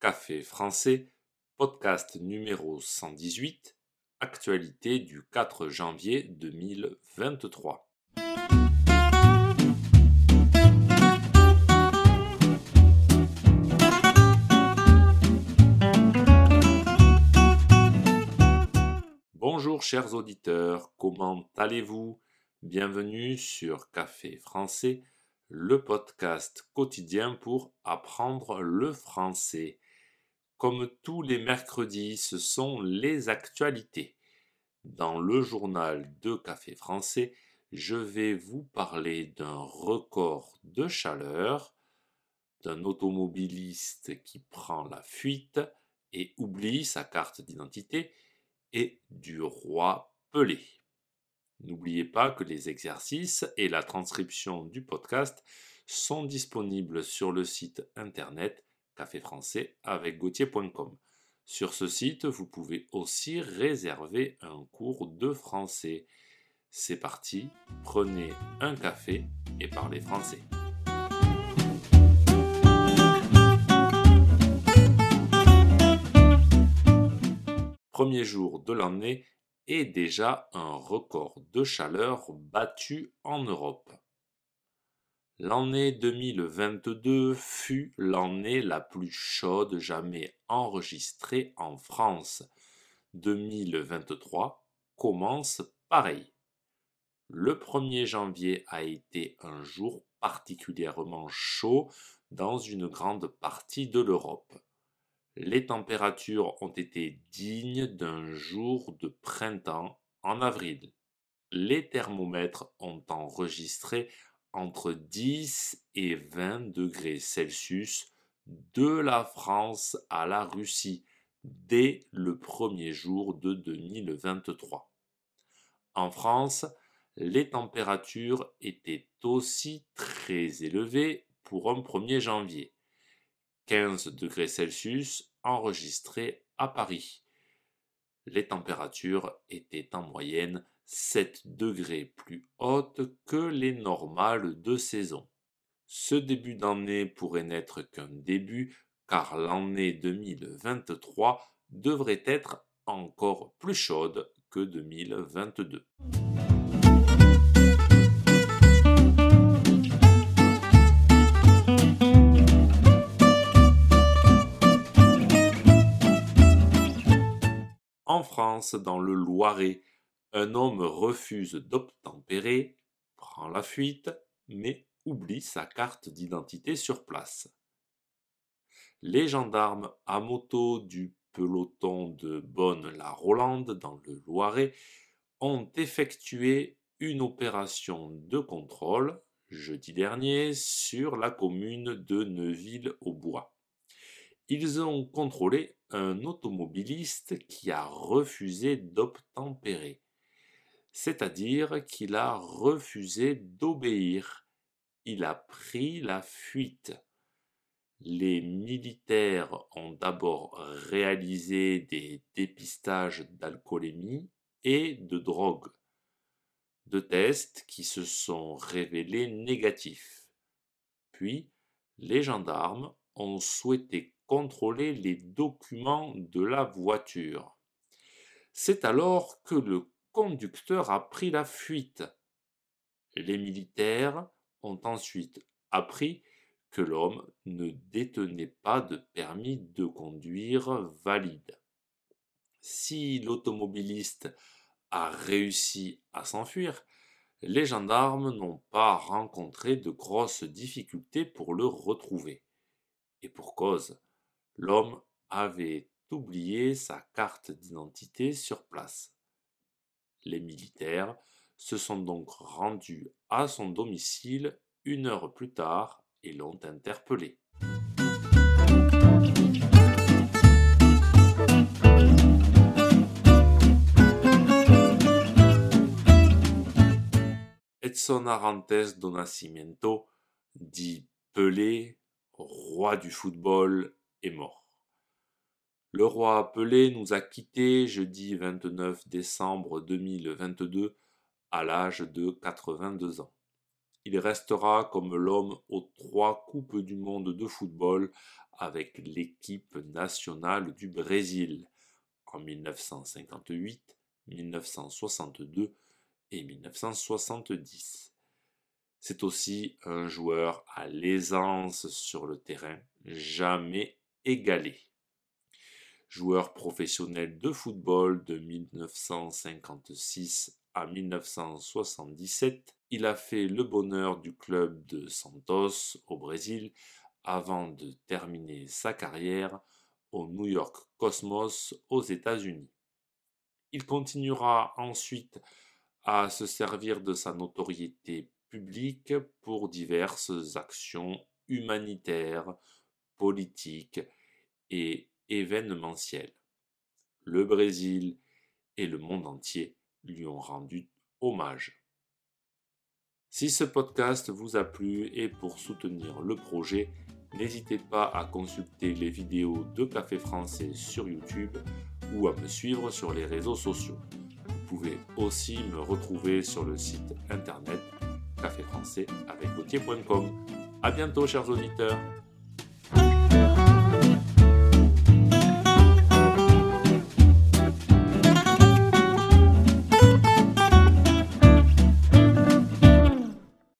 Café français, podcast numéro 118, actualité du 4 janvier 2023. Bonjour chers auditeurs, comment allez-vous? Bienvenue sur Café français, le podcast quotidien pour apprendre le français. Comme tous les mercredis, ce sont les actualités. Dans le journal de Café français, je vais vous parler d'un record de chaleur, d'un automobiliste qui prend la fuite et oublie sa carte d'identité, et du roi Pelé. N'oubliez pas que les exercices et la transcription du podcast sont disponibles sur le site internet café français avec gauthier.com. Sur ce site, vous pouvez aussi réserver un cours de français. C'est parti, prenez un café et parlez français. Premier jour de l'année et déjà un record de chaleur battu en Europe. L'année 2022 fut l'année la plus chaude jamais enregistrée en France. 2023 commence pareil. Le 1er janvier a été un jour particulièrement chaud dans une grande partie de l'Europe. Les températures ont été dignes d'un jour de printemps en avril. Les thermomètres ont enregistré entre 10 et 20 degrés Celsius de la France à la Russie dès le premier jour de 2023. En France, les températures étaient aussi très élevées pour un 1er janvier. 15 degrés Celsius enregistrés à Paris. Les températures étaient en moyenne 7 degrés plus hautes que les normales de saison. Ce début d'année pourrait n'être qu'un début car l'année 2023 devrait être encore plus chaude que 2022. En France, dans le Loiret, un homme refuse d'obtempérer, prend la fuite, mais oublie sa carte d'identité sur place. Les gendarmes à moto du peloton de Bonne-la-Rolande dans le Loiret ont effectué une opération de contrôle jeudi dernier sur la commune de Neuville-au-Bois. Ils ont contrôlé un automobiliste qui a refusé d'obtempérer c'est-à-dire qu'il a refusé d'obéir. Il a pris la fuite. Les militaires ont d'abord réalisé des dépistages d'alcoolémie et de drogue, deux tests qui se sont révélés négatifs. Puis, les gendarmes ont souhaité contrôler les documents de la voiture. C'est alors que le conducteur a pris la fuite. Les militaires ont ensuite appris que l'homme ne détenait pas de permis de conduire valide. Si l'automobiliste a réussi à s'enfuir, les gendarmes n'ont pas rencontré de grosses difficultés pour le retrouver. Et pour cause, l'homme avait oublié sa carte d'identité sur place. Les militaires se sont donc rendus à son domicile une heure plus tard et l'ont interpellé. Edson Arantes do Nascimento, dit Pelé, roi du football, est mort. Le roi Pelé nous a quittés jeudi 29 décembre 2022 à l'âge de 82 ans. Il restera comme l'homme aux trois coupes du monde de football avec l'équipe nationale du Brésil en 1958, 1962 et 1970. C'est aussi un joueur à l'aisance sur le terrain, jamais égalé. Joueur professionnel de football de 1956 à 1977, il a fait le bonheur du club de Santos au Brésil avant de terminer sa carrière au New York Cosmos aux États-Unis. Il continuera ensuite à se servir de sa notoriété publique pour diverses actions humanitaires, politiques et événementielles. Le Brésil et le monde entier lui ont rendu hommage. Si ce podcast vous a plu et pour soutenir le projet, n'hésitez pas à consulter les vidéos de Café Français sur YouTube ou à me suivre sur les réseaux sociaux. Vous pouvez aussi me retrouver sur le site internet café français avec A bientôt, chers auditeurs!